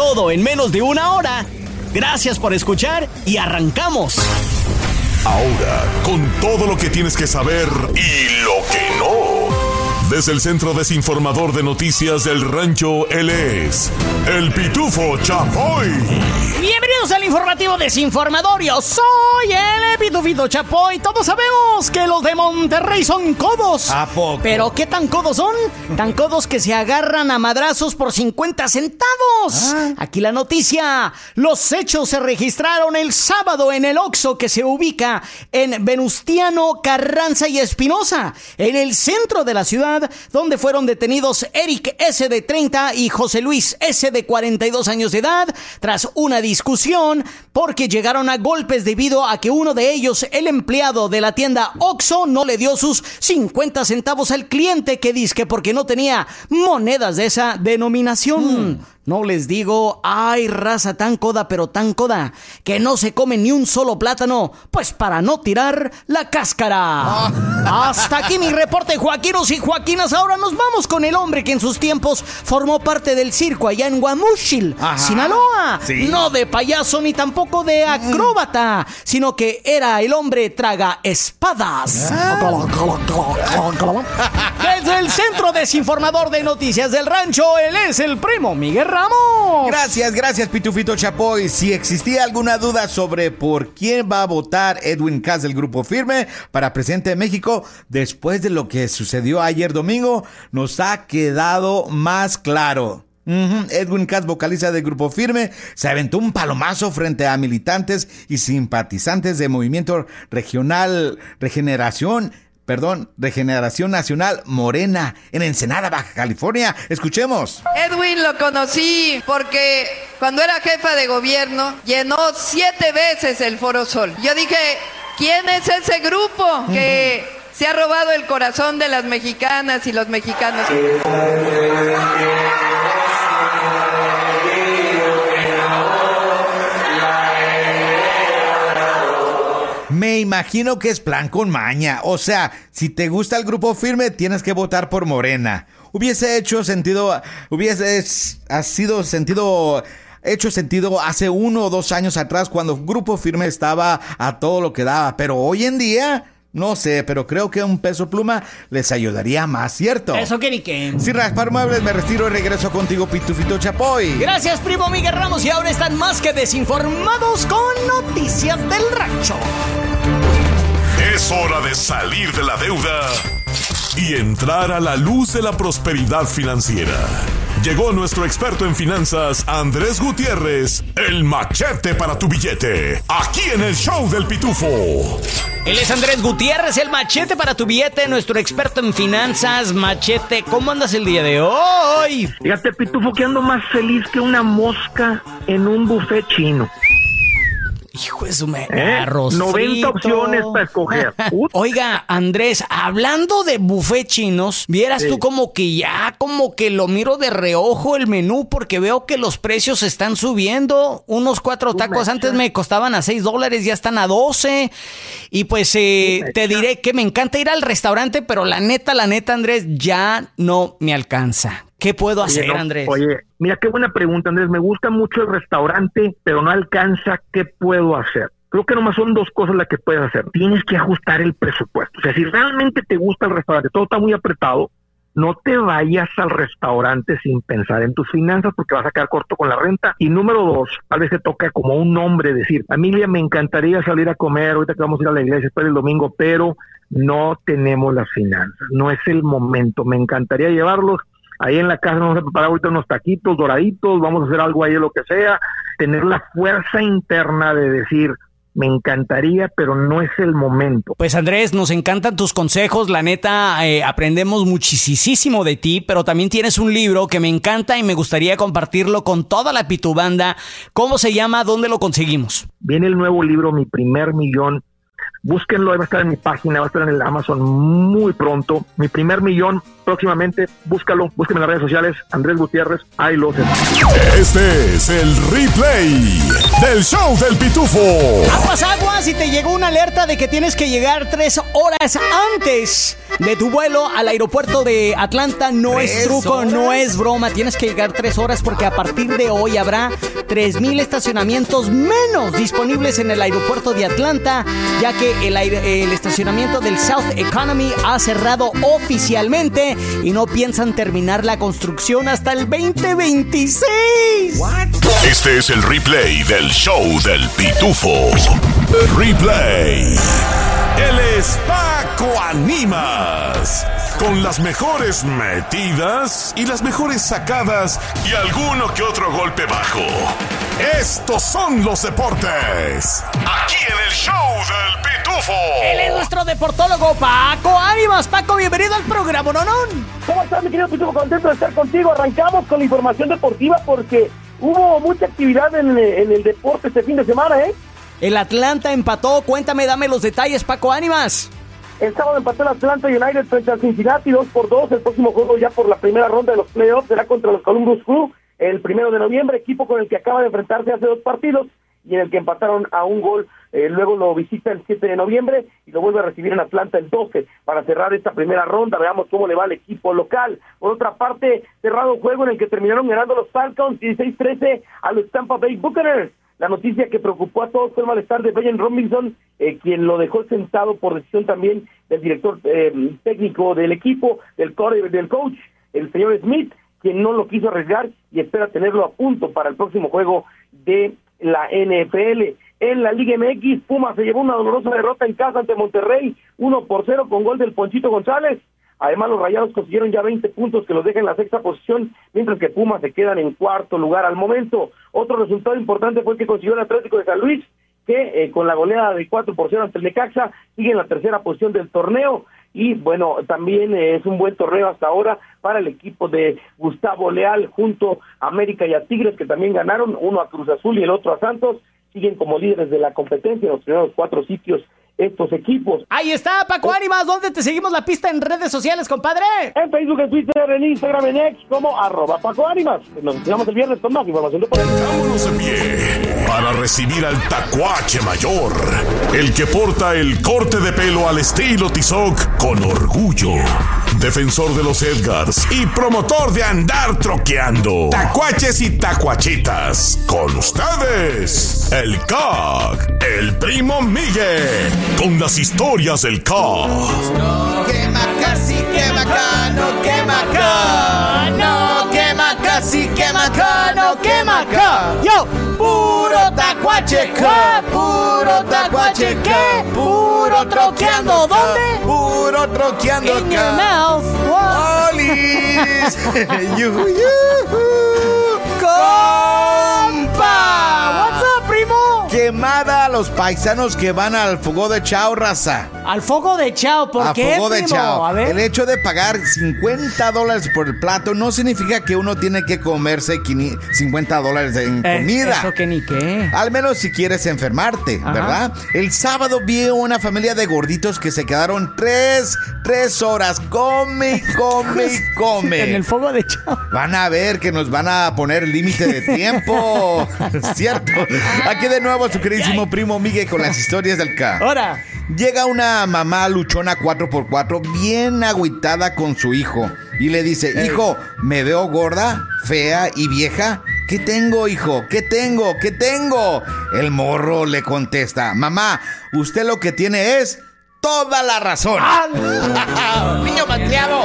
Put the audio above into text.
Todo en menos de una hora. Gracias por escuchar y arrancamos. Ahora, con todo lo que tienes que saber y lo que no. Desde el Centro Desinformador de Noticias del Rancho, él es el Pitufo Chapoy. Bienvenidos al informativo desinformador. Yo soy el Pitufito Chapoy. Todos sabemos que los de Monterrey son codos. ¿A poco? Pero ¿qué tan codos son? Tan codos que se agarran a madrazos por 50 centavos. Ah. Aquí la noticia. Los hechos se registraron el sábado en el Oxo que se ubica en Venustiano, Carranza y Espinosa, en el centro de la ciudad donde fueron detenidos Eric S. de 30 y José Luis S. de 42 años de edad, tras una discusión porque llegaron a golpes debido a que uno de ellos, el empleado de la tienda Oxxo, no le dio sus 50 centavos al cliente que dice que porque no tenía monedas de esa denominación. No les digo, ay, raza tan coda, pero tan coda, que no se come ni un solo plátano, pues para no tirar la cáscara. Hasta aquí mi reporte, Joaquinos y Joaquinas. Ahora nos vamos con el hombre que en sus tiempos formó parte del circo allá en Guamuchil, Ajá. Sinaloa. Sí. No de payaso ni tampoco de acróbata, sino que era el hombre traga espadas. Desde el Centro Desinformador de Noticias del Rancho, él es el primo Miguel Ramos. Gracias, gracias, Pitufito Chapoy. Si existía alguna duda sobre por quién va a votar Edwin Cass del Grupo Firme para presidente de México, después de lo que sucedió ayer domingo, nos ha quedado más claro. Edwin Cass, vocalista del Grupo Firme, se aventó un palomazo frente a militantes y simpatizantes de Movimiento Regional Regeneración. Perdón, Regeneración Nacional Morena en Ensenada, Baja California. Escuchemos. Edwin lo conocí porque cuando era jefa de gobierno llenó siete veces el Foro Sol. Yo dije, ¿quién es ese grupo que se ha robado el corazón de las mexicanas y los mexicanos? Me imagino que es plan con maña. O sea, si te gusta el grupo firme, tienes que votar por Morena. Hubiese hecho sentido, hubiese ha sido sentido, hecho sentido hace uno o dos años atrás cuando Grupo Firme estaba a todo lo que daba. Pero hoy en día, no sé, pero creo que un peso pluma les ayudaría más, ¿cierto? Eso que ni qué. Sin raspar muebles, me retiro y regreso contigo, Pitufito Chapoy. Gracias, primo Miguel Ramos. Y ahora están más que desinformados con noticias del rancho. Es hora de salir de la deuda y entrar a la luz de la prosperidad financiera. Llegó nuestro experto en finanzas, Andrés Gutiérrez, el machete para tu billete, aquí en el show del pitufo. Él es Andrés Gutiérrez, el machete para tu billete, nuestro experto en finanzas. Machete, ¿cómo andas el día de hoy? Fíjate, Pitufo, que ando más feliz que una mosca en un buffet chino. Hijo de su me... ¿Eh? arroz 90 frito. opciones para escoger. Oiga, Andrés, hablando de buffet chinos, vieras tú como que ya, como que lo miro de reojo el menú porque veo que los precios están subiendo. Unos cuatro tacos antes me costaban a 6 dólares, ya están a 12. Y pues eh, te diré que me encanta ir al restaurante, pero la neta, la neta, Andrés, ya no me alcanza. ¿Qué puedo hacer, Oye, no, Andrés? Oye, mira qué buena pregunta, Andrés. Me gusta mucho el restaurante, pero no alcanza. ¿Qué puedo hacer? Creo que nomás son dos cosas las que puedes hacer. Tienes que ajustar el presupuesto. O sea, si realmente te gusta el restaurante, todo está muy apretado, no te vayas al restaurante sin pensar en tus finanzas porque vas a quedar corto con la renta. Y número dos, tal vez te toca como un hombre decir, familia, me encantaría salir a comer, ahorita que vamos a ir a la iglesia después del domingo, pero no tenemos las finanzas, no es el momento. Me encantaría llevarlos. Ahí en la casa vamos a preparar ahorita unos taquitos doraditos, vamos a hacer algo ahí lo que sea, tener la fuerza interna de decir, me encantaría, pero no es el momento. Pues Andrés, nos encantan tus consejos, la neta, eh, aprendemos muchísimo de ti, pero también tienes un libro que me encanta y me gustaría compartirlo con toda la pitubanda. ¿Cómo se llama? ¿Dónde lo conseguimos? Viene el nuevo libro, Mi Primer Millón. Búsquenlo, va a estar en mi página, va a estar en el Amazon muy pronto. Mi primer millón próximamente, búscalo, búsquenme en las redes sociales, Andrés Gutiérrez, ahí lo sé. Este es el replay del show del pitufo. Aguas, aguas, y te llegó una alerta de que tienes que llegar tres horas antes de tu vuelo al aeropuerto de Atlanta. No es truco, no es broma, tienes que llegar tres horas porque a partir de hoy habrá 3.000 estacionamientos menos disponibles en el aeropuerto de Atlanta, ya que el, el estacionamiento del South Economy ha cerrado oficialmente y no piensan terminar la construcción hasta el 2026. Este es el replay del show del pitufo. Replay. Él es Paco Animas. Con las mejores metidas y las mejores sacadas y alguno que otro golpe bajo. Estos son los deportes. Aquí en el show del pitufo. Él es nuestro deportólogo Paco Paco, bienvenido al programa, ¿no? ¿Cómo estás, mi querido Pitufo? Contento de estar contigo. Arrancamos con la información deportiva porque hubo mucha actividad en, en el deporte este fin de semana, ¿eh? El Atlanta empató. Cuéntame, dame los detalles, Paco Ánimas. El sábado empató el Atlanta United frente al Cincinnati 2 por 2. El próximo juego ya por la primera ronda de los playoffs será contra los Columbus Crew el primero de noviembre, equipo con el que acaba de enfrentarse hace dos partidos y en el que empataron a un gol. Eh, luego lo visita el 7 de noviembre y lo vuelve a recibir en Atlanta el 12 para cerrar esta primera ronda. Veamos cómo le va al equipo local. Por otra parte, cerrado juego en el que terminaron ganando los Falcons 16-13 a los Tampa Bay Buccaneers. La noticia que preocupó a todos fue el malestar de Brian Robinson, eh, quien lo dejó sentado por decisión también del director eh, técnico del equipo, del, del coach, el señor Smith, quien no lo quiso arriesgar y espera tenerlo a punto para el próximo juego de la NFL. En la Liga MX, Puma se llevó una dolorosa derrota en casa ante Monterrey, 1 por 0 con gol del Ponchito González. Además, los Rayados consiguieron ya 20 puntos que los dejan en la sexta posición, mientras que Pumas se quedan en cuarto lugar al momento. Otro resultado importante fue que consiguió el Atlético de San Luis, que eh, con la goleada de 4 por 0 ante el Necaxa sigue en la tercera posición del torneo. Y bueno, también eh, es un buen torneo hasta ahora para el equipo de Gustavo Leal junto a América y a Tigres, que también ganaron, uno a Cruz Azul y el otro a Santos. Siguen como líderes de la competencia en los primeros cuatro sitios estos equipos. Ahí está, Paco Ánimas. ¿Dónde te seguimos la pista en redes sociales, compadre? En Facebook, en Twitter, en Instagram, en X, como arroba Paco Ánimas. Nos vemos el viernes con más información de. Vámonos en pie para recibir al tacuache mayor, el que porta el corte de pelo al estilo Tizoc con orgullo. Defensor de los Edgars y promotor de andar troqueando. Tacuaches y tacuachitas. Con ustedes, el CAG, el primo Miguel con las historias del caos. No quema casi, quema acá, no quema acá. No quema casi, quema acá, no quema acá. Yo, Puro tacuacheca, puro tacuacheca, puro troqueando. ¿Dónde? Puro troqueando in your mouth. ¡Olis! Yujú, yujú. ¡Compa! What's up, primo? Quemada a los paisanos que van al Fuego de Chao, raza. Al fogo de Chao, ¿por a qué, Fuego de? Chao. A ver. El hecho de pagar 50 dólares por el plato no significa que uno tiene que comerse 500 50 dólares en Eh, comida. Eso que ni qué. Al menos si quieres enfermarte, Ajá. ¿verdad? El sábado vi una familia de gorditos que se quedaron tres, tres horas. Come, come come. En el fogo de Chao. Van a ver que nos van a poner límite de tiempo. ¿Cierto? Aquí de nuevo su queridísimo primo Miguel con las historias del K. Ahora. Llega una mamá luchona 4x4 bien agüitada con su hijo y le dice, hijo, ¿me veo gorda, fea y vieja? ¿Qué tengo, hijo? ¿Qué tengo? ¿Qué tengo? El morro le contesta, mamá, usted lo que tiene es toda la razón. Niño malcriado.